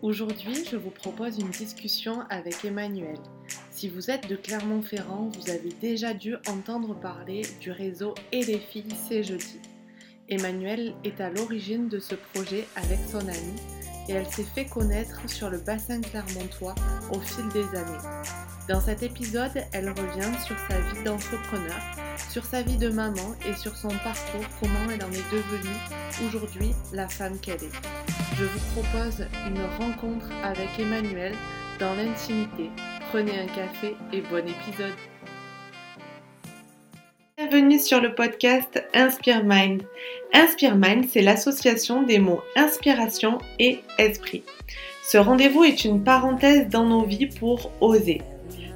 Aujourd'hui, je vous propose une discussion avec Emmanuel. Si vous êtes de Clermont-Ferrand, vous avez déjà dû entendre parler du réseau Et les filles, c'est jeudi. Emmanuel est à l'origine de ce projet avec son amie et elle s'est fait connaître sur le bassin clermontois au fil des années. Dans cet épisode, elle revient sur sa vie d'entrepreneur, sur sa vie de maman et sur son parcours, comment elle en est devenue aujourd'hui la femme qu'elle est. Je vous propose une rencontre avec Emmanuel dans l'intimité. Prenez un café et bon épisode. Bienvenue sur le podcast Inspire Mind. Inspire Mind, c'est l'association des mots inspiration et esprit. Ce rendez-vous est une parenthèse dans nos vies pour oser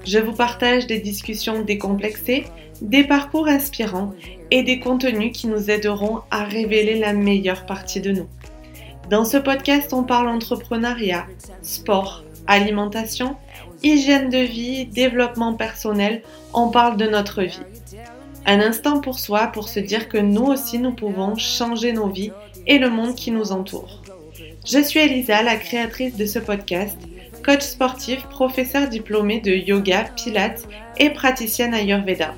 je vous partage des discussions décomplexées, des parcours inspirants et des contenus qui nous aideront à révéler la meilleure partie de nous. Dans ce podcast, on parle entrepreneuriat, sport, alimentation, hygiène de vie, développement personnel, on parle de notre vie. Un instant pour soi pour se dire que nous aussi nous pouvons changer nos vies et le monde qui nous entoure. Je suis Elisa, la créatrice de ce podcast coach sportif, professeur diplômé de yoga, pilates et praticienne Ayurveda.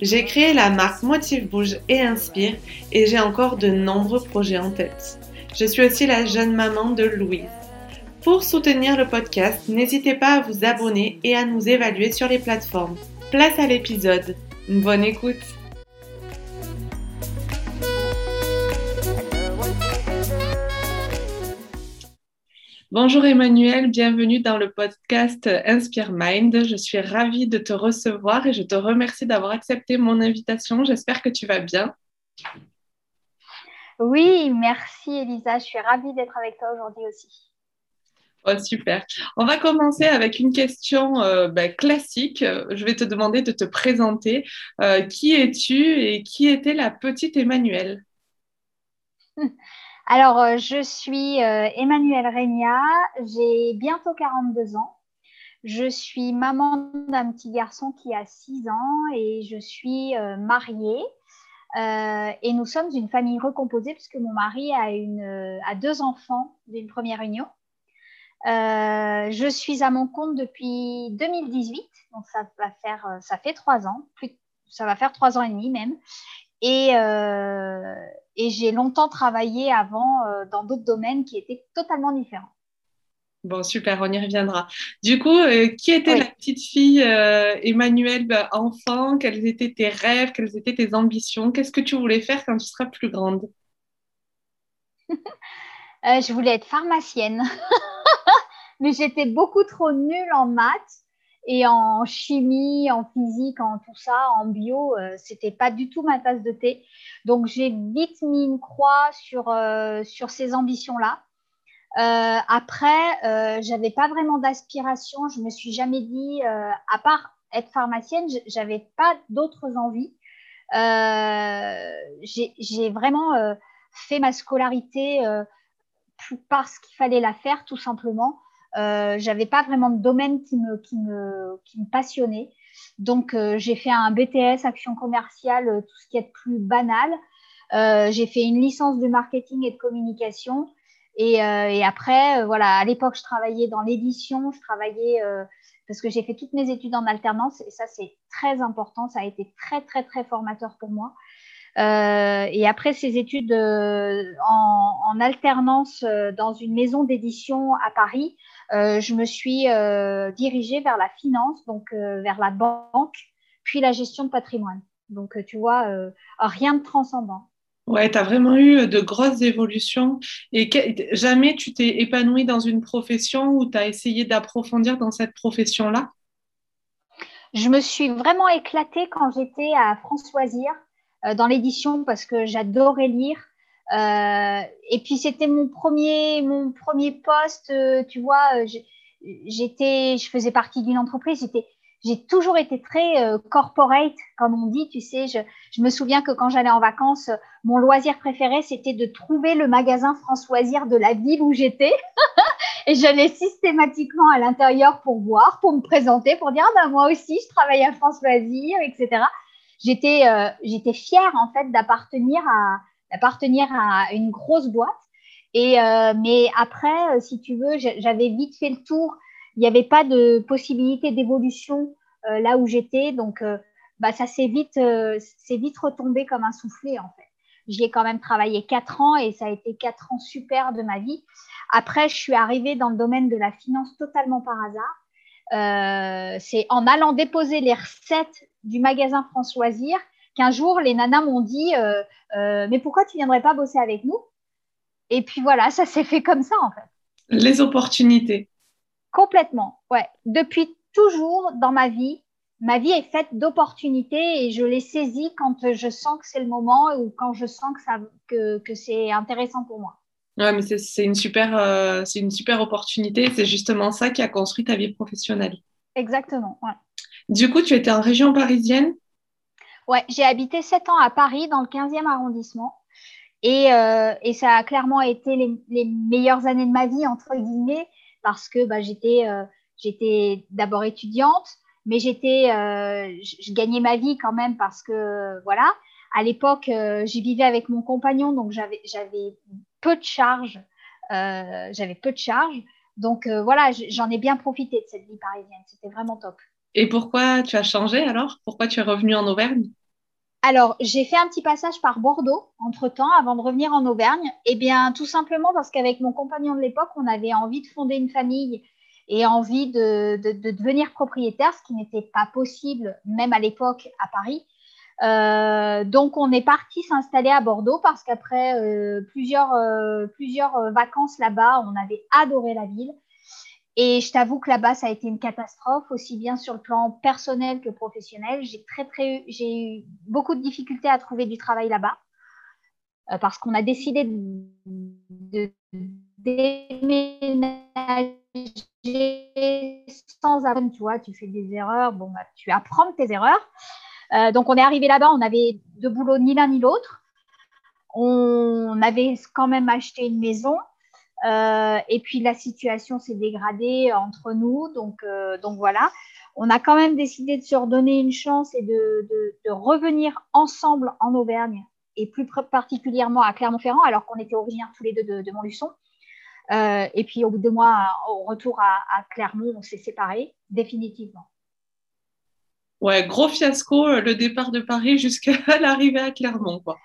J'ai créé la marque Motive Bouge et Inspire et j'ai encore de nombreux projets en tête. Je suis aussi la jeune maman de Louise. Pour soutenir le podcast, n'hésitez pas à vous abonner et à nous évaluer sur les plateformes. Place à l'épisode. Bonne écoute Bonjour Emmanuel, bienvenue dans le podcast Inspire Mind. Je suis ravie de te recevoir et je te remercie d'avoir accepté mon invitation. J'espère que tu vas bien. Oui, merci Elisa. Je suis ravie d'être avec toi aujourd'hui aussi. Oh, super. On va commencer avec une question euh, ben, classique. Je vais te demander de te présenter. Euh, qui es-tu et qui était la petite Emmanuel Alors, euh, je suis euh, Emmanuelle Regna, j'ai bientôt 42 ans. Je suis maman d'un petit garçon qui a 6 ans et je suis euh, et nous sommes une famille recomposée puisque mon mari a, une, a deux enfants d'une première union. je suis à mon compte depuis 2018, donc ça va faire, ça fait trois ans, plus, ça va faire trois ans et demi même. Et, euh, et j'ai longtemps travaillé avant euh, dans d'autres domaines qui étaient totalement différents. Bon, super, on y reviendra. Du coup, euh, qui était la petite fille Emmanuelle bah, enfant? Quels étaient tes rêves? Quelles étaient tes ambitions? Qu'est-ce que tu voulais faire quand tu seras plus grande? Je voulais être pharmacienne, mais j'étais beaucoup trop nulle en maths et en chimie, en physique, en tout ça, en bio, ce euh, c'était pas du tout ma tasse de thé. Donc j'ai vite mis une croix sur, euh, sur ces ambitions-là. Euh, après, j'avais pas vraiment d'aspiration. Je me suis jamais dit, à part être pharmacienne, j'avais pas d'autres envies. j'ai vraiment fait ma scolarité parce qu'il fallait la faire, tout simplement. Euh, j'avais pas vraiment de domaine qui me, passionnait. Donc, euh, j'ai fait un BTS action commerciale, euh, tout ce qui est plus banal. Euh, j'ai fait une licence de marketing et de communication. Et, et après, voilà, à l'époque, je travaillais dans l'édition, je travaillais parce que j'ai fait toutes mes études en alternance et ça, c'est très important. Ça a été très, très, très formateur pour moi. Euh, et après ces études euh, en, alternance dans une maison d'édition à Paris, euh, je me suis euh, dirigée vers la finance, donc euh, vers la banque, puis la gestion de patrimoine. Donc, tu vois, rien de transcendant. Ouais, tu as vraiment eu de grosses évolutions et jamais tu t'es épanouie dans une profession ou tu as essayé d'approfondir dans cette profession-là? Je me suis vraiment éclatée quand j'étais à Françoisir dans l'édition parce que j'adorais lire. Euh, et puis c'était mon premier, mon premier poste, euh, tu vois. Euh, j'étais, je faisais partie d'une entreprise. J'ai toujours été très corporate, comme on dit, tu sais. Je, je me souviens que quand j'allais en vacances, mon loisir préféré, c'était de trouver le magasin Françoisir de la ville où j'étais. et j'allais systématiquement à l'intérieur pour voir, pour me présenter, pour dire, ah ben moi aussi, je travaille à Françoisir, etc. J'étais, j'étais fière, en fait, d'appartenir à, d'appartenir à une grosse boîte. Et, mais après, si tu veux, j'avais vite fait le tour. Il n'y avait pas de possibilité d'évolution là où j'étais. Donc, bah, ça s'est vite, vite retombé comme un soufflet, en fait. J'y ai quand même travaillé quatre ans et ça a été quatre ans super de ma vie. Après, je suis arrivée dans le domaine de la finance totalement par hasard. Euh, c'est en allant déposer les recettes du magasin Françoisir qu'un jour, les nanas m'ont dit euh, euh, Mais pourquoi tu viendrais pas bosser avec nous? Et puis voilà, ça s'est fait comme ça en fait. Les opportunités. Complètement, ouais. Depuis toujours dans ma vie, ma vie est faite d'opportunités et je les saisis quand je sens que c'est le moment ou quand je sens que, ça, que, que c'est intéressant pour moi. Ouais, mais c'est une, super, euh, c'est une super opportunité. C'est justement ça qui a construit ta vie professionnelle. Exactement, ouais. Du coup, tu étais en région parisienne? Ouais, j'ai habité sept ans à Paris, dans le 15e arrondissement. Et, euh, et ça a clairement été les, les, meilleures années de ma vie, entre guillemets, parce que bah, j'étais euh, j'étais d'abord étudiante, mais j'étais, euh, je gagnais ma vie quand même parce que voilà. À l'époque, euh, j'y vivais avec mon compagnon, donc j'avais j'avais peu de charges. J'avais peu de charges, donc voilà, j'en ai bien profité de cette vie parisienne. C'était vraiment top. Et pourquoi tu as changé alors? Pourquoi tu es revenue en Auvergne? Alors, j'ai fait un petit passage par Bordeaux entre-temps avant de revenir en Auvergne. Eh bien, tout simplement parce qu'avec mon compagnon de l'époque, on avait envie de fonder une famille et envie de, devenir propriétaire, ce qui n'était pas possible même à l'époque à Paris. Euh, donc on est parti s'installer à Bordeaux parce qu'après euh, plusieurs, euh, plusieurs vacances là-bas, on avait adoré la ville. Et je t'avoue que là-bas, ça a été une catastrophe, aussi bien sur le plan personnel que professionnel. J'ai très, très, eu beaucoup de difficultés à trouver du travail là-bas parce qu'on a décidé de, déménager sans apprendre, tu vois, tu fais des erreurs, bon, bah, tu apprends tes erreurs. Euh, donc, on est arrivé là-bas, on avait de boulot ni l'un ni l'autre. On avait quand même acheté une maison. Euh, et puis, la situation s'est dégradée entre nous. Donc, euh, donc, voilà. On a quand même décidé de se redonner une chance et de, de revenir ensemble en Auvergne et plus particulièrement à Clermont-Ferrand, alors qu'on était originaires tous les deux de, Montluçon. Euh, et puis au bout de mois, au retour à, Clermont, on s'est séparés définitivement. Ouais, gros fiasco le départ de Paris jusqu'à l'arrivée à Clermont, quoi.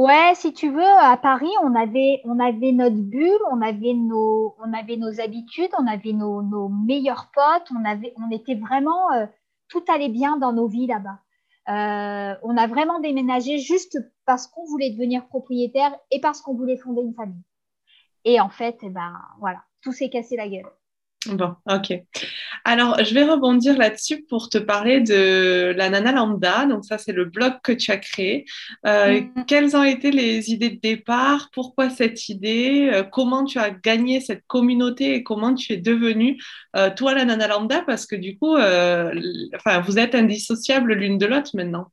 Ouais, si tu veux, à Paris, on avait, notre bulle, on avait nos, habitudes, on avait nos, nos meilleurs potes, on, était vraiment, euh, tout allait bien dans nos vies là-bas. on a vraiment déménagé juste parce qu'on voulait devenir propriétaire et parce qu'on voulait fonder une famille. Et en fait, eh ben, voilà, tout s'est cassé la gueule. Bon, ok. Alors, je vais rebondir là-dessus pour te parler de la Nana Lambda. Donc, ça, c'est le blog que tu as créé. Euh, mm. Quelles ont été les idées de départ? Pourquoi cette idée? Euh, Comment tu as gagné cette communauté et comment tu es devenue, euh, toi, la Nana Lambda? Parce que du coup, enfin, vous êtes indissociables l'une de l'autre maintenant.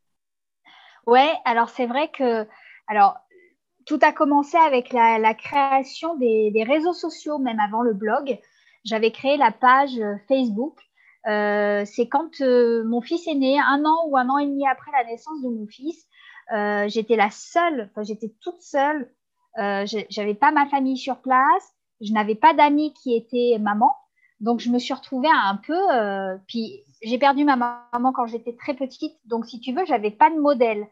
Ouais, alors c'est vrai que. Alors, tout a commencé avec la, création des, réseaux sociaux, même avant le blog. J'avais créé la page euh, Facebook. Euh, c'est quand euh, mon fils est né, un an ou un an et demi après la naissance de mon fils. j'étais la seule, j'étais toute seule. j'avais pas ma famille sur place. Je n'avais pas d'amis qui étaient maman. Donc, je me suis retrouvée un peu. puis, j'ai perdu ma maman quand j'étais très petite. Donc, si tu veux, j'avais pas de modèle.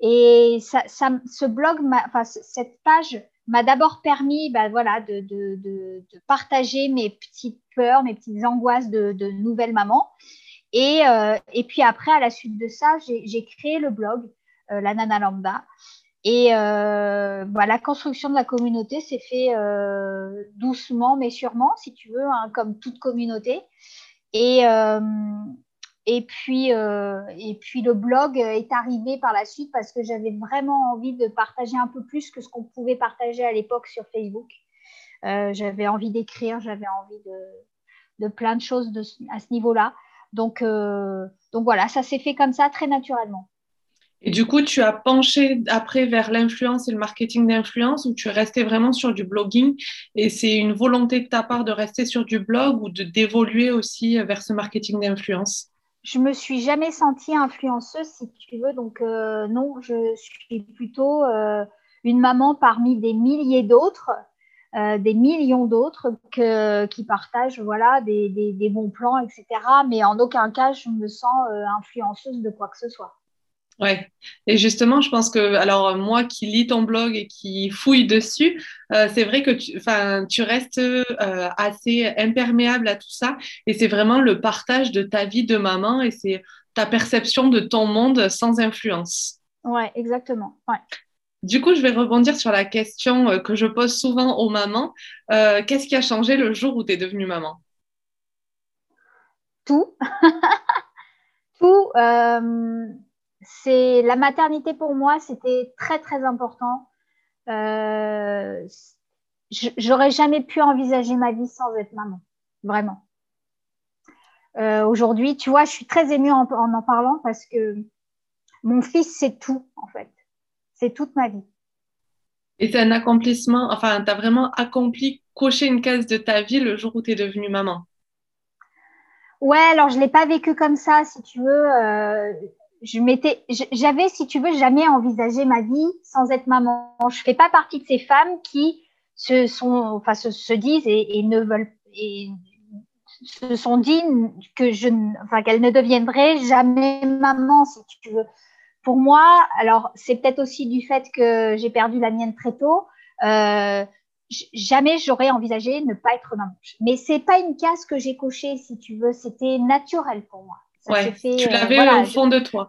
Et ça, ça, ce blog, enfin, cette page m'a d'abord permis bah, voilà, de, de, de, partager mes petites peurs, mes petites angoisses de, nouvelle maman. Et, euh, et, puis après, à la suite de ça, j'ai créé le blog, euh, la Nana Lambda. Et euh, la construction de la communauté s'est fait euh, doucement, mais sûrement, si tu veux, hein, comme toute communauté. Et, et puis, euh, et puis le blog est arrivé par la suite parce que j'avais vraiment envie de partager un peu plus que ce qu'on pouvait partager à l'époque sur Facebook. Euh, j'avais envie d'écrire, j'avais envie de, de, plein de choses à ce niveau-là. Donc, euh, donc voilà, ça s'est fait comme ça très naturellement. Et du coup, tu as penché après vers l'influence et le marketing d'influence ou tu es resté vraiment sur du blogging et c'est une volonté de ta part de rester sur du blog ou de d'évoluer aussi vers ce marketing d'influence? Je me suis jamais sentie influenceuse, si tu veux. Donc, euh, non, je suis plutôt euh, une maman parmi des milliers d'autres des millions d'autres qui partagent voilà, des, des, bons plans, etc. Mais en aucun cas, je me sens influenceuse de quoi que ce soit. Ouais. Et justement, je pense que, alors moi qui lis ton blog et qui fouille dessus, euh, c'est vrai que tu, tu restes euh, assez imperméable à tout ça. Et c'est vraiment le partage de ta vie de maman et c'est ta perception de ton monde sans influence. Ouais, exactement. Ouais. Du coup, je vais rebondir sur la question euh, que je pose souvent aux mamans. Qu'est-ce qui a changé le jour où tu es devenue maman? Tout. Tout c'est la maternité pour moi, c'était très très important. Euh, J'aurais jamais pu envisager ma vie sans être maman, vraiment. Euh, Aujourd'hui, tu vois, je suis très émue en, en, parlant parce que mon fils, c'est tout en fait. C'est toute ma vie. Et c'est un accomplissement, enfin, tu as vraiment accompli, coché une case de ta vie le jour où tu es devenue maman? Ouais, alors je ne l'ai pas vécu comme ça, si tu veux. Euh, je m'étais, j'avais, si tu veux, jamais envisagé ma vie sans être maman. Je fais pas partie de ces femmes qui se sont, enfin, se, disent et, ne veulent, et se sont dit que je, enfin, qu'elles ne deviendraient jamais maman, si tu veux. Pour moi, alors c'est peut-être aussi du fait que j'ai perdu la mienne très tôt. Euh, jamais j'aurais envisagé ne pas être maman. Mais c'est pas une case que j'ai cochée, si tu veux. C'était naturel pour moi ouais, tu euh, l'avais au fond de toi.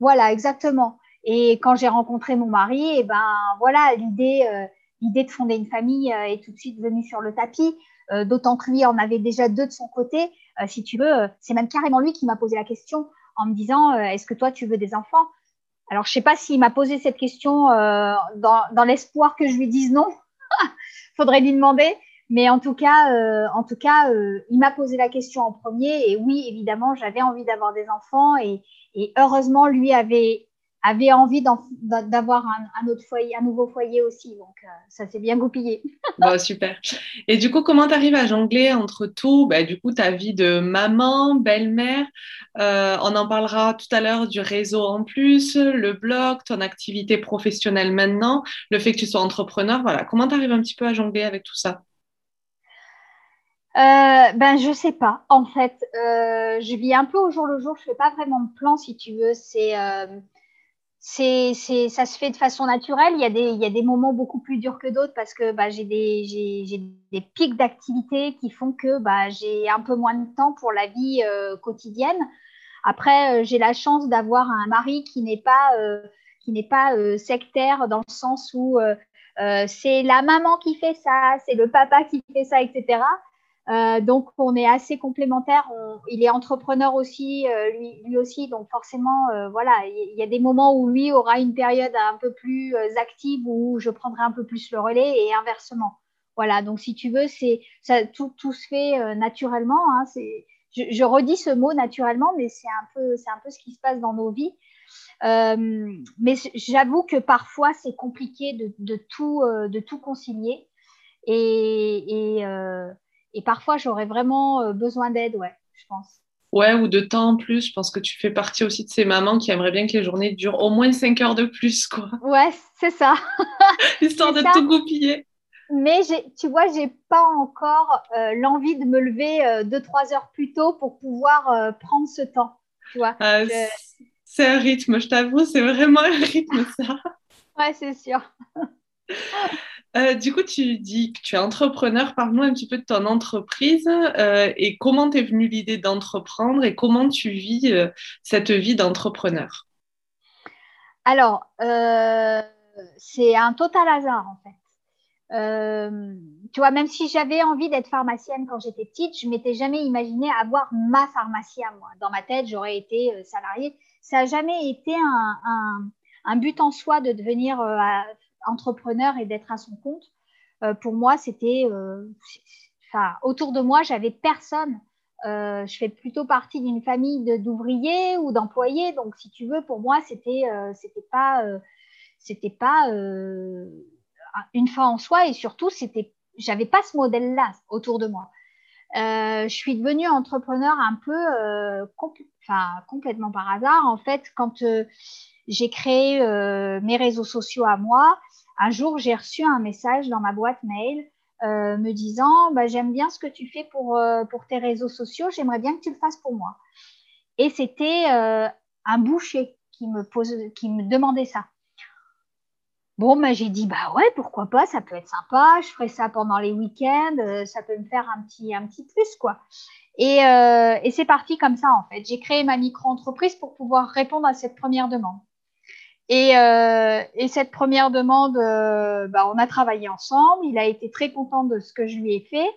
Voilà, exactement. Et quand j'ai rencontré mon mari, et eh ben voilà, l'idée, euh, l'idée de fonder une famille euh, est tout de suite venue sur le tapis. D'autant que lui en avait déjà deux de son côté. si tu veux, c'est même carrément lui qui m'a posé la question en me disant Est-ce que toi tu veux des enfants? Alors je sais pas s'il m'a posé cette question dans, dans l'espoir que je lui dise non. Faudrait lui demander. Mais en tout cas, euh, en tout cas, euh, il m'a posé la question en premier. Et oui, évidemment, j'avais envie d'avoir des enfants. Et, heureusement, lui avait, avait envie d'avoir un, autre foyer, un nouveau foyer aussi. Donc, euh, ça s'est bien goupillé. bon, super. Et du coup, comment tu arrives à jongler entre tout? Bah, Du coup, ta vie de maman, belle-mère. on en parlera tout à l'heure du réseau en plus, le blog, ton activité professionnelle maintenant, le fait que tu sois entrepreneur. Voilà. Comment tu arrives un petit peu à jongler avec tout ça? Euh, ben je sais pas. En fait, euh, je vis un peu au jour le jour. Je fais pas vraiment de plan, si tu veux. C'est, euh, c'est, c'est, ça se fait de façon naturelle. Il y a des, il y a des moments beaucoup plus durs que d'autres parce que bah, j'ai des, j'ai, j'ai des pics d'activité qui font que bah, j'ai un peu moins de temps pour la vie euh, quotidienne. Après, j'ai la chance d'avoir un mari qui n'est pas, qui n'est pas sectaire dans le sens où c'est la maman qui fait ça, c'est le papa qui fait ça, etc. Euh, donc, on est assez complémentaires. il est entrepreneur aussi, euh, lui, lui, aussi. Donc, forcément, euh, voilà, il y, a des moments où lui aura une période un peu plus active où je prendrai un peu plus le relais et inversement. Voilà. Donc, si tu veux, c'est ça, tout, tout se fait naturellement. Hein, c'est, je, je, redis ce mot naturellement, mais c'est un peu, c'est un peu ce qui se passe dans nos vies. mais j'avoue que parfois, c'est compliqué de, de tout, de tout concilier. Et, et et parfois, j'aurais vraiment euh, besoin d'aide, ouais, je pense. Ouais, ou de temps en plus. Je pense que tu fais partie aussi de ces mamans qui aimeraient bien que les journées durent au moins 5 heures de plus, quoi. Ouais, c'est ça. Histoire de tout goupiller. Mais tu vois, j'ai pas encore euh, l'envie de me lever 2-3 euh, heures plus tôt pour pouvoir prendre ce temps. Tu vois, ah, C'est un rythme, je t'avoue, c'est vraiment un rythme, ça. ouais, c'est sûr. Euh, du coup, tu dis que tu es entrepreneur. Parle-nous un petit peu de ton entreprise euh, et comment t'es venue l'idée d'entreprendre et comment tu vis euh, cette vie d'entrepreneur? Alors, c'est un total hasard en fait. tu vois, même si j'avais envie d'être pharmacienne quand j'étais petite, je m'étais jamais imaginé avoir ma pharmacie. Dans ma tête, j'aurais été salariée. Ça n'a jamais été un, un, but en soi de devenir entrepreneur et d'être à son compte, euh, pour moi, c'était, euh, enfin, autour de moi, j'avais personne. Euh, je fais plutôt partie d'une famille d'ouvriers ou d'employés, donc si tu veux, pour moi, c'était, pas, une fin en soi et surtout, c'était, j'avais pas ce modèle-là autour de moi. je suis devenue entrepreneur un peu, complètement par hasard. En fait, quand j'ai créé mes réseaux sociaux à moi, un jour, j'ai reçu un message dans ma boîte mail euh, me disant bah, J'aime bien ce que tu fais pour, euh, pour tes réseaux sociaux, j'aimerais bien que tu le fasses pour moi. Et c'était euh, un boucher qui me, demandait ça. Bon, bah, j'ai dit Bah ouais, pourquoi pas, ça peut être sympa, je ferai ça pendant les week-ends, ça peut me faire un petit, plus, quoi. Et c'est parti comme ça, en fait. J'ai créé ma micro-entreprise pour pouvoir répondre à cette première demande. Et, euh, et, cette première demande, euh, bah, on a travaillé ensemble. Il a été très content de ce que je lui ai fait.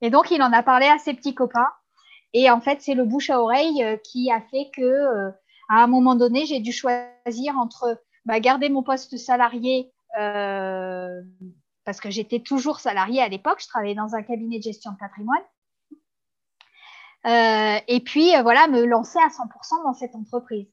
Et donc, il en a parlé à ses petits copains. Et en fait, c'est le bouche à oreille euh, qui a fait que, euh, à un moment donné, j'ai dû choisir entre bah, garder mon poste salarié parce que j'étais toujours salariée à l'époque. Je travaillais dans un cabinet de gestion de patrimoine. et puis, voilà, me lancer à 100% dans cette entreprise.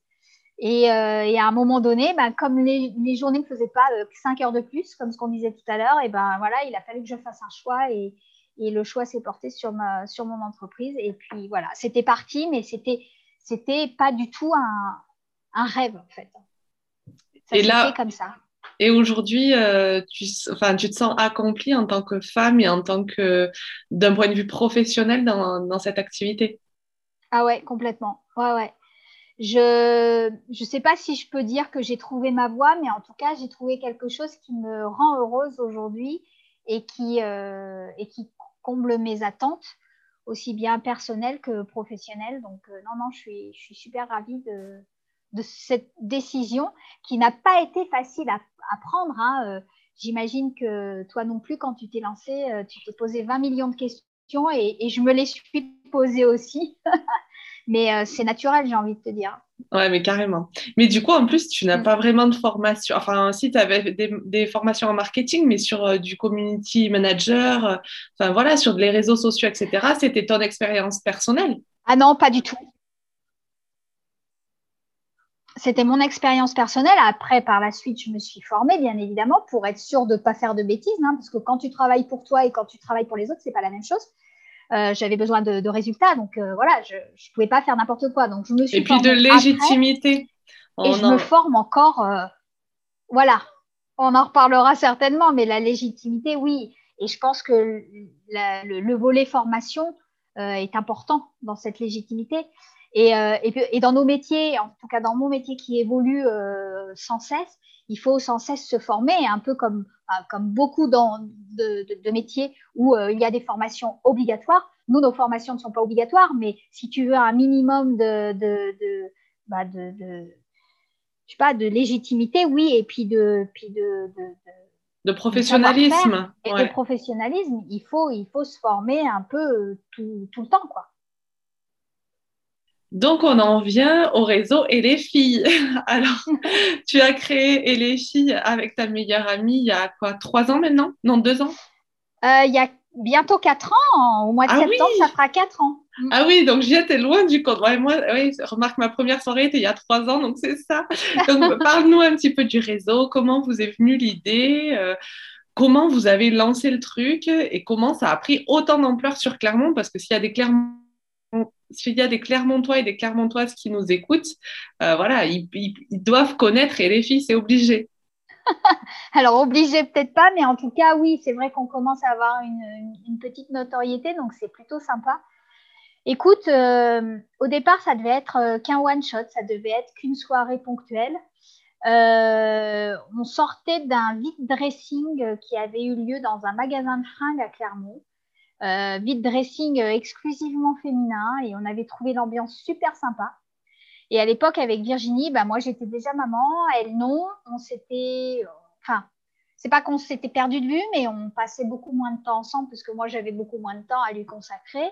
Et, euh, et, à un moment donné, ben, comme les, les, journées ne faisaient pas euh, 5 heures de plus, comme ce qu'on disait tout à l'heure, et ben voilà, il a fallu que je fasse un choix et, et le choix s'est porté sur, ma, sur mon entreprise. Et puis voilà, c'était parti, mais c'était c'était pas du tout un, un rêve en fait. Ça et là, comme ça. Et aujourd'hui, euh, tu, enfin, tu te sens accomplie en tant que femme et en tant que d'un point de vue professionnel dans, dans cette activité? Ah ouais, complètement. Ouais, ouais. Je ne sais pas si je peux dire que j'ai trouvé ma voie, mais en tout cas, j'ai trouvé quelque chose qui me rend heureuse aujourd'hui et, qui euh, et qui comble mes attentes, aussi bien personnelles que professionnelles. Donc, euh, non, non, je suis, je suis super ravie de, de cette décision qui n'a pas été facile à, à prendre. Hein. Euh, J'imagine que toi non plus, quand tu t'es lancé, euh, tu t'es posé 20 millions de questions et, et je me les suis posées aussi. Mais euh, c'est naturel, j'ai envie de te dire. Ouais, mais carrément. Mais du coup, en plus, tu n'as mm. pas vraiment de formation. Enfin, si tu avais des, des, formations en marketing, mais sur euh, du community manager, euh, enfin voilà, sur les réseaux sociaux, etc., c'était ton expérience personnelle. Ah non, pas du tout. C'était mon expérience personnelle. Après, par la suite, je me suis formée, bien évidemment, pour être sûre de ne pas faire de bêtises. Hein, parce que quand tu travailles pour toi et quand tu travailles pour les autres, c'est pas la même chose. Euh, j'avais besoin de, résultats. Donc euh, voilà, je ne pouvais pas faire n'importe quoi. Donc je me suis Et puis de légitimité. et je me forme encore. Euh, voilà, on en reparlera certainement, mais la légitimité, oui. Et je pense que le, volet formation est important dans cette légitimité. Et, et, dans nos métiers, en tout cas dans mon métier qui évolue sans cesse, il faut sans cesse se former, un peu comme, euh, comme beaucoup dans, de, métiers où euh, il y a des formations obligatoires. Nous, nos formations ne sont pas obligatoires, mais si tu veux un minimum de, de, de, bah de, je sais pas, de légitimité, oui, et puis de, puis de, de, professionnalisme. Et de professionnalisme, il faut, il faut se former un peu euh, tout, tout le temps, quoi. Donc, on en vient au réseau et les filles. Alors, tu as créé et les filles avec ta meilleure amie il y a quoi, trois ans maintenant? Non, deux ans? Euh, Il y a bientôt quatre ans. Au mois de ah septembre, ça fera quatre ans. Mm. Ah oui, donc j'y étais loin du compte. moi, oui, remarque, ma première soirée était il y a trois ans, donc c'est ça. Donc, parle-nous un petit peu du réseau. Comment vous est venue l'idée euh, Comment vous avez lancé le truc et comment ça a pris autant d'ampleur sur Clermont? Parce que s'il y a des Clermont s'il y a des Clermontois et des Clermontoises qui nous écoutent, euh, voilà, ils, doivent connaître et les filles, c'est obligé. Alors, obligé peut-être pas, mais en tout cas, oui, c'est vrai qu'on commence à avoir une, petite notoriété, donc c'est plutôt sympa. Écoute, euh, au départ, ça devait être euh, qu'un one-shot, ça devait être qu'une soirée ponctuelle. on sortait d'un vide dressing qui avait eu lieu dans un magasin de fringues à Clermont euh, vide dressing euh, exclusivement féminin et on avait trouvé l'ambiance super sympa. Et à l'époque, avec Virginie, bah, moi j'étais déjà maman, elle non. On s'était. Enfin, c'est pas qu'on s'était perdu de vue, mais on passait beaucoup moins de temps ensemble parce que moi j'avais beaucoup moins de temps à lui consacrer.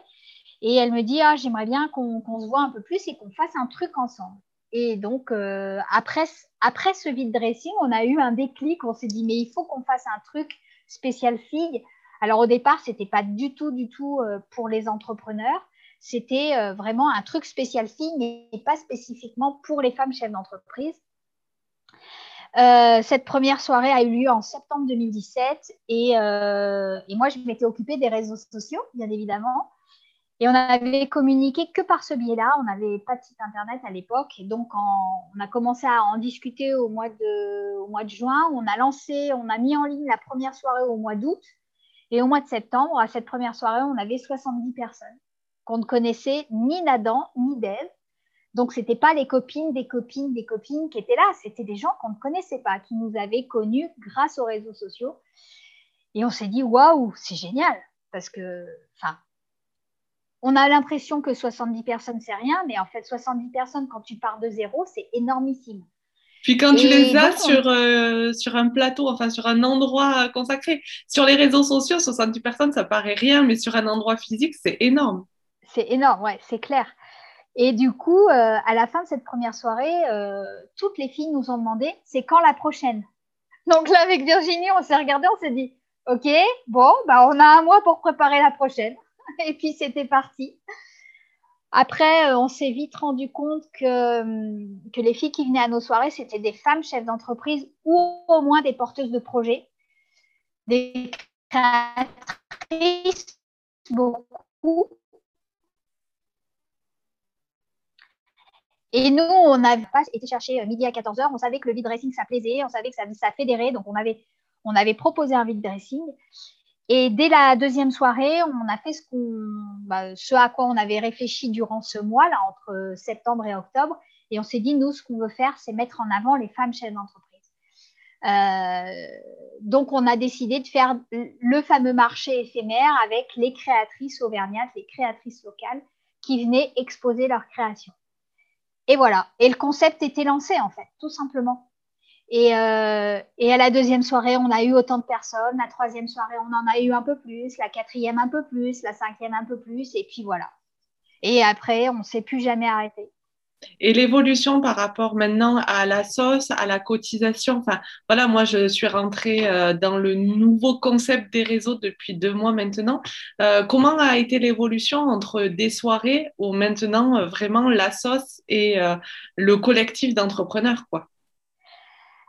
Et elle me dit ah, j'aimerais bien qu'on se voit un peu plus et qu'on fasse un truc ensemble. Et donc, euh, après, après ce vide dressing, on a eu un déclic. On s'est dit, mais il faut qu'on fasse un truc spécial fille alors au départ, c'était pas du tout, du tout euh, pour les entrepreneurs. C'était euh, vraiment un truc spécial fille, et pas spécifiquement pour les femmes chefs d'entreprise. Euh, cette première soirée a eu lieu en septembre 2017 et, et moi je m'étais occupée des réseaux sociaux, bien évidemment. Et on avait communiqué que par ce biais-là. On n'avait pas de site internet à l'époque. Et donc, on a commencé à en discuter au mois, de, au mois de juin. On a lancé, on a mis en ligne la première soirée au mois d'août. Et au mois de septembre, à cette première soirée, on avait 70 personnes qu'on ne connaissait ni Nadan ni d'Ève. Donc, ce n'était pas les copines des copines des copines qui étaient là. C'était des gens qu'on ne connaissait pas, qui nous avaient connus grâce aux réseaux sociaux. Et on s'est dit, waouh, c'est génial. Parce que, enfin, on a l'impression que 70 personnes, c'est rien, mais en fait, 70 personnes, quand tu pars de zéro, c'est énormissime. Puis quand tu les as sur, euh, sur un plateau, enfin sur un endroit consacré, sur les réseaux sociaux, 70 personnes, ça paraît rien, mais sur un endroit physique, c'est énorme. C'est énorme, ouais, c'est clair. Et du coup, euh, à la fin de cette première soirée, euh, toutes les filles nous ont demandé, c'est quand la prochaine? Donc là, avec Virginie, on s'est regardé, on s'est dit, ok, bon, bah, on a un mois pour préparer la prochaine. et puis c'était parti. Après, euh, on s'est vite rendu compte que, hum, que les filles qui venaient à nos soirées, c'était des femmes chefs d'entreprise ou au moins des porteuses de projets, des créatrices, beaucoup. Et nous, on n'avait pas été chercher euh, midi à 14h, on savait que le vide dressing, ça plaisait, on savait que ça, ça fédérait, donc on avait, on avait proposé un vide dressing. Et dès la deuxième soirée, on a fait ce, bah, ce à quoi on avait réfléchi durant ce mois, là, entre septembre et octobre. Et on s'est dit, nous, ce qu'on veut faire, c'est mettre en avant les femmes chefs d'entreprise. Euh, donc, on a décidé de faire le fameux marché éphémère avec les créatrices auvergnates, les créatrices locales qui venaient exposer leurs créations. Et voilà. Et le concept était lancé, en fait, tout simplement. Euh, et, à la deuxième soirée, on a eu autant de personnes. La troisième soirée, on en a eu un peu plus. La quatrième, un peu plus. La cinquième, un peu plus. Et puis voilà. Et après, on ne s'est plus jamais arrêté. Et l'évolution par rapport maintenant à la sauce, à la cotisation? Enfin, voilà, moi, je suis rentrée euh, dans le nouveau concept des réseaux depuis deux mois maintenant. Euh, comment a été l'évolution entre des soirées où maintenant, vraiment, la sauce et le collectif d'entrepreneurs, quoi?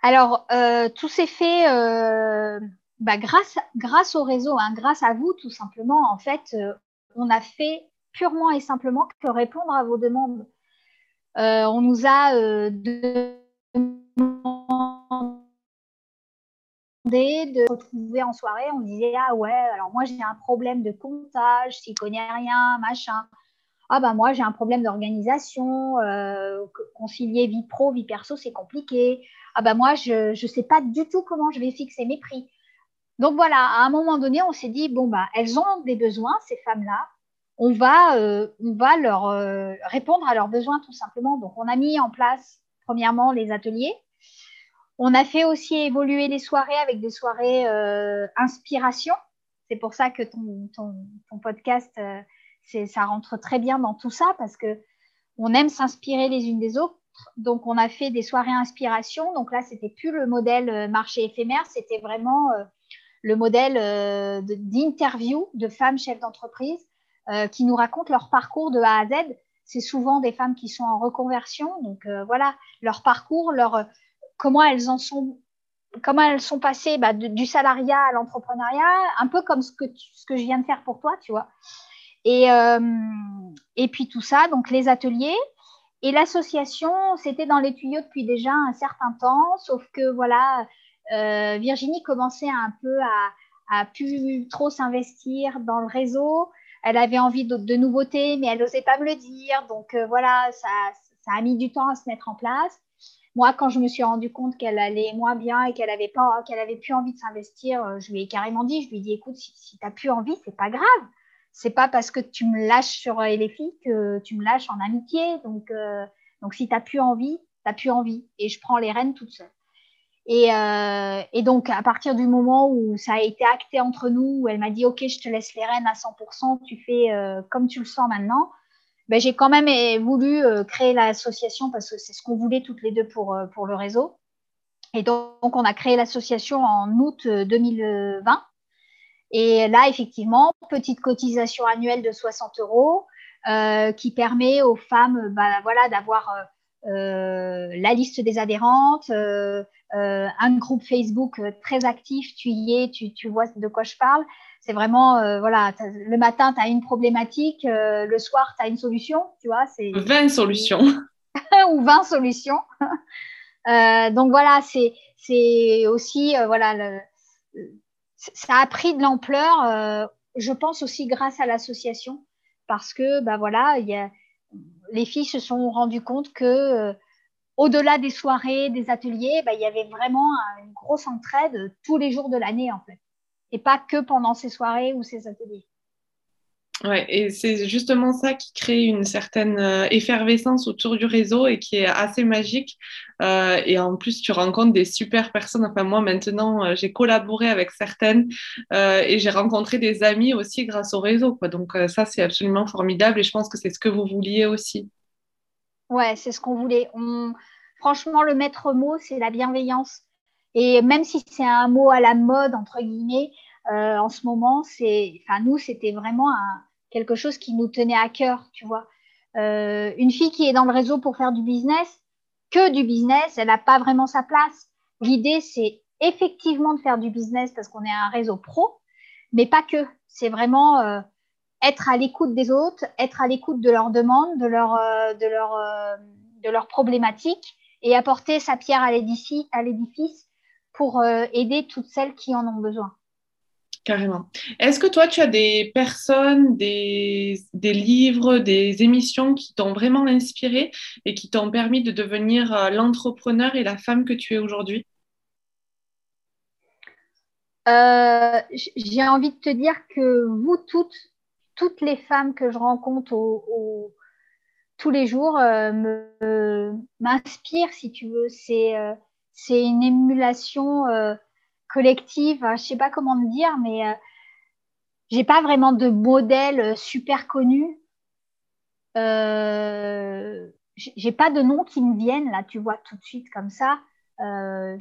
Alors, euh, tout s'est fait euh, bah, grâce, au réseau, hein, grâce à vous, tout simplement. En fait, euh, on a fait purement et simplement que répondre à vos demandes. on nous a demandé de retrouver en soirée. On disait Ah ouais, alors moi j'ai un problème de comptage, s'il connaît rien, machin. Ah bah moi j'ai un problème d'organisation, concilier vie pro, vie perso, c'est compliqué ah ben moi, je ne sais pas du tout comment je vais fixer mes prix. Donc voilà, à un moment donné, on s'est dit, bon, bah, elles ont des besoins, ces femmes-là. On va, euh, on va leur euh, répondre à leurs besoins tout simplement. Donc on a mis en place, premièrement, les ateliers. On a fait aussi évoluer les soirées avec des soirées euh, inspiration. C'est pour ça que ton, ton, ton podcast, ça rentre très bien dans tout ça parce que on aime s'inspirer les unes des autres donc, on a fait des soirées inspiration. Donc là, c'était plus le modèle euh, marché éphémère, c'était vraiment euh, le modèle euh, d'interview de, femmes chefs d'entreprise qui nous racontent leur parcours de A à Z. C'est souvent des femmes qui sont en reconversion. Donc voilà, leur parcours, leur, comment elles en sont comment elles sont passées bah, du salariat à l'entrepreneuriat, un peu comme ce que, ce que je viens de faire pour toi, tu vois. Et, et puis tout ça, donc les ateliers, et l'association, c'était dans les tuyaux depuis déjà un certain temps, sauf que voilà, euh, Virginie commençait un peu à, à plus trop s'investir dans le réseau. Elle avait envie de, nouveautés, mais elle n'osait pas me le dire. Donc euh, voilà, ça, ça, a mis du temps à se mettre en place. Moi, quand je me suis rendu compte qu'elle allait moins bien et qu'elle avait pas, qu'elle avait plus envie de s'investir, euh, je lui ai carrément dit, je lui ai dit, écoute, si, si tu n'as plus envie, c'est pas grave c'est pas parce que tu me lâches sur euh, filles que tu me lâches en amitié. Donc, euh, si tu n'as plus envie, tu n'as plus envie. Et je prends les rênes toute seule. Et, euh, et, donc, à partir du moment où ça a été acté entre nous, où elle m'a dit, OK, je te laisse les rênes à 100%, tu fais comme tu le sens maintenant, ben, j'ai quand même voulu créer l'association parce que c'est ce qu'on voulait toutes les deux pour, pour le réseau. Et donc, on a créé l'association en août 2020. Et là, effectivement, petite cotisation annuelle de 60 euros euh, qui permet aux femmes bah, voilà, d'avoir la liste des adhérentes, un groupe Facebook très actif, tu y es, tu, tu vois de quoi je parle. C'est vraiment, voilà, le matin, tu as une problématique, le soir, tu as une solution, tu vois. 20 solutions. ou 20 solutions. donc voilà, c'est aussi, voilà, le, ça a pris de l'ampleur, je pense aussi grâce à l'association, parce que, bah voilà, y a, les filles se sont rendues compte que euh, au-delà des soirées, des ateliers, bah, il y avait vraiment une grosse entraide tous les jours de l'année en fait, et pas que pendant ces soirées ou ces ateliers. Ouais, et c'est justement ça qui crée une certaine euh, effervescence autour du réseau et qui est assez magique. Euh, et en plus, tu rencontres des super personnes. Enfin, moi, maintenant, euh, j'ai collaboré avec certaines et j'ai rencontré des amis aussi grâce au réseau. Donc, ça, c'est absolument formidable et je pense que c'est ce que vous vouliez aussi. Ouais, c'est ce qu'on voulait. Franchement, le maître mot, c'est la bienveillance. Et même si c'est un mot à la mode, entre guillemets, euh, en ce moment, c'est, enfin nous, c'était vraiment quelque chose qui nous tenait à cœur, tu vois. Euh, une fille qui est dans le réseau pour faire du business, que du business, elle n'a pas vraiment sa place. L'idée, c'est effectivement de faire du business parce qu'on est un réseau pro, mais pas que. C'est vraiment euh, être à l'écoute des autres, être à l'écoute de leurs demandes, de, leur, de, leur, de leurs problématiques et apporter sa pierre à l'édifice pour aider toutes celles qui en ont besoin. Carrément. Est-ce que toi, tu as des personnes, des, livres, des émissions qui t'ont vraiment inspiré et qui t'ont permis de devenir euh, l'entrepreneur et la femme que tu es aujourd'hui? Euh, J'ai envie de te dire que vous toutes, toutes les femmes que je rencontre tous les jours euh, m'inspirent, si tu veux. C'est une émulation collective, je sais pas comment me dire, mais euh, j'ai pas vraiment de modèle euh, super connu. Euh, j'ai pas de nom qui me viennent là, tu vois, tout de suite comme ça. Euh,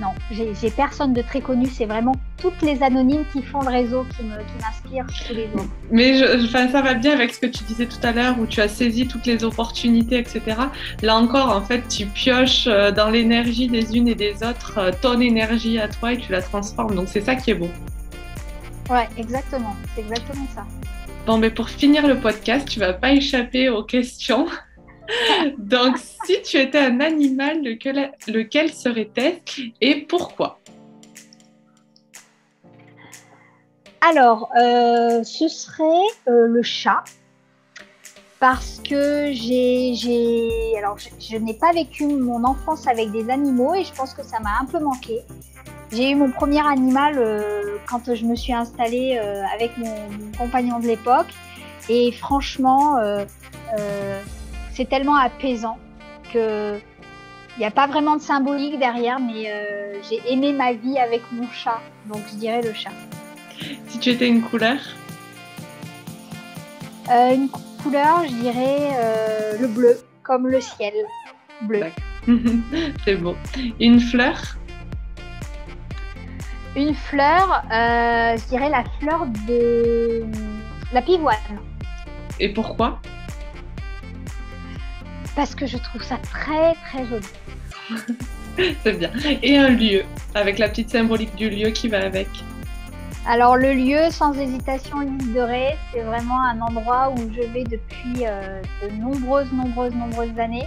non, j'ai personne de très connu. C'est vraiment toutes les anonymes qui font le réseau qui m'inspirent tous les jours. Mais je, ça va bien avec ce que tu disais tout à l'heure où tu as saisi toutes les opportunités, etc. Là encore, en fait, tu pioches euh, dans l'énergie des unes et des autres euh, ton énergie à toi et tu la transformes. Donc c'est ça qui est beau. Ouais, exactement. C'est exactement ça. Bon, mais pour finir le podcast, tu vas pas échapper aux questions. Donc, si tu étais un animal, lequel, serait-elle et pourquoi? Alors, euh, ce serait euh, le chat. Parce que j'ai. Alors, je, n'ai pas vécu mon enfance avec des animaux et je pense que ça m'a un peu manqué. J'ai eu mon premier animal euh, quand je me suis installée avec mon, compagnon de l'époque. Et franchement, c'est tellement apaisant que il n'y a pas vraiment de symbolique derrière, mais euh, j'ai aimé ma vie avec mon chat, donc je dirais le chat. Si tu étais une couleur? Euh, Une couleur, je dirais euh, le bleu, comme le ciel bleu. C'est beau. Une fleur? Une fleur, je dirais la fleur de la pivoine. Et pourquoi? Parce que je trouve ça très très joli. C'est bien. Et un lieu, avec la petite symbolique du lieu qui va avec. Alors le lieu, sans hésitation, l'île de Ré, c'est vraiment un endroit où je vais depuis euh, de nombreuses, nombreuses, nombreuses années.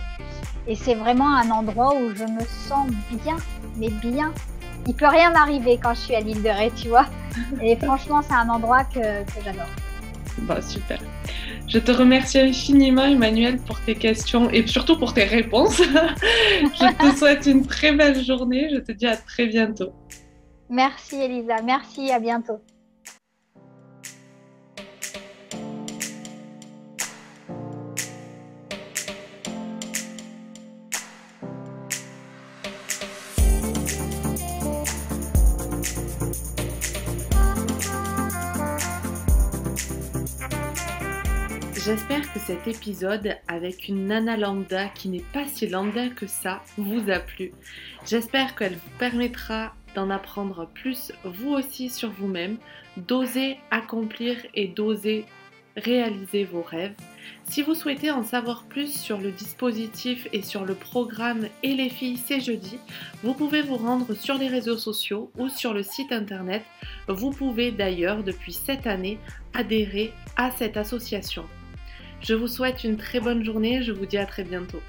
Et c'est vraiment un endroit où je me sens bien, mais bien. Il peut rien m'arriver quand je suis à l'île de Ré, tu vois. Et franchement, c'est un endroit que, que j'adore. Bah, super. Je te remercie infiniment, Emmanuel, pour tes questions et surtout pour tes réponses. je te souhaite une très belle journée. Je te dis à très bientôt. Merci, Elisa. Merci, à bientôt. J'espère que cet épisode avec une nana lambda qui n'est pas si lambda que ça vous a plu. J'espère qu'elle vous permettra d'en apprendre plus vous aussi sur vous-même, d'oser accomplir et d'oser réaliser vos rêves. Si vous souhaitez en savoir plus sur le dispositif et sur le programme Et les filles, c'est jeudi, vous pouvez vous rendre sur les réseaux sociaux ou sur le site internet. Vous pouvez d'ailleurs, depuis cette année, adhérer à cette association. Je vous souhaite une très bonne journée, je vous dis à très bientôt.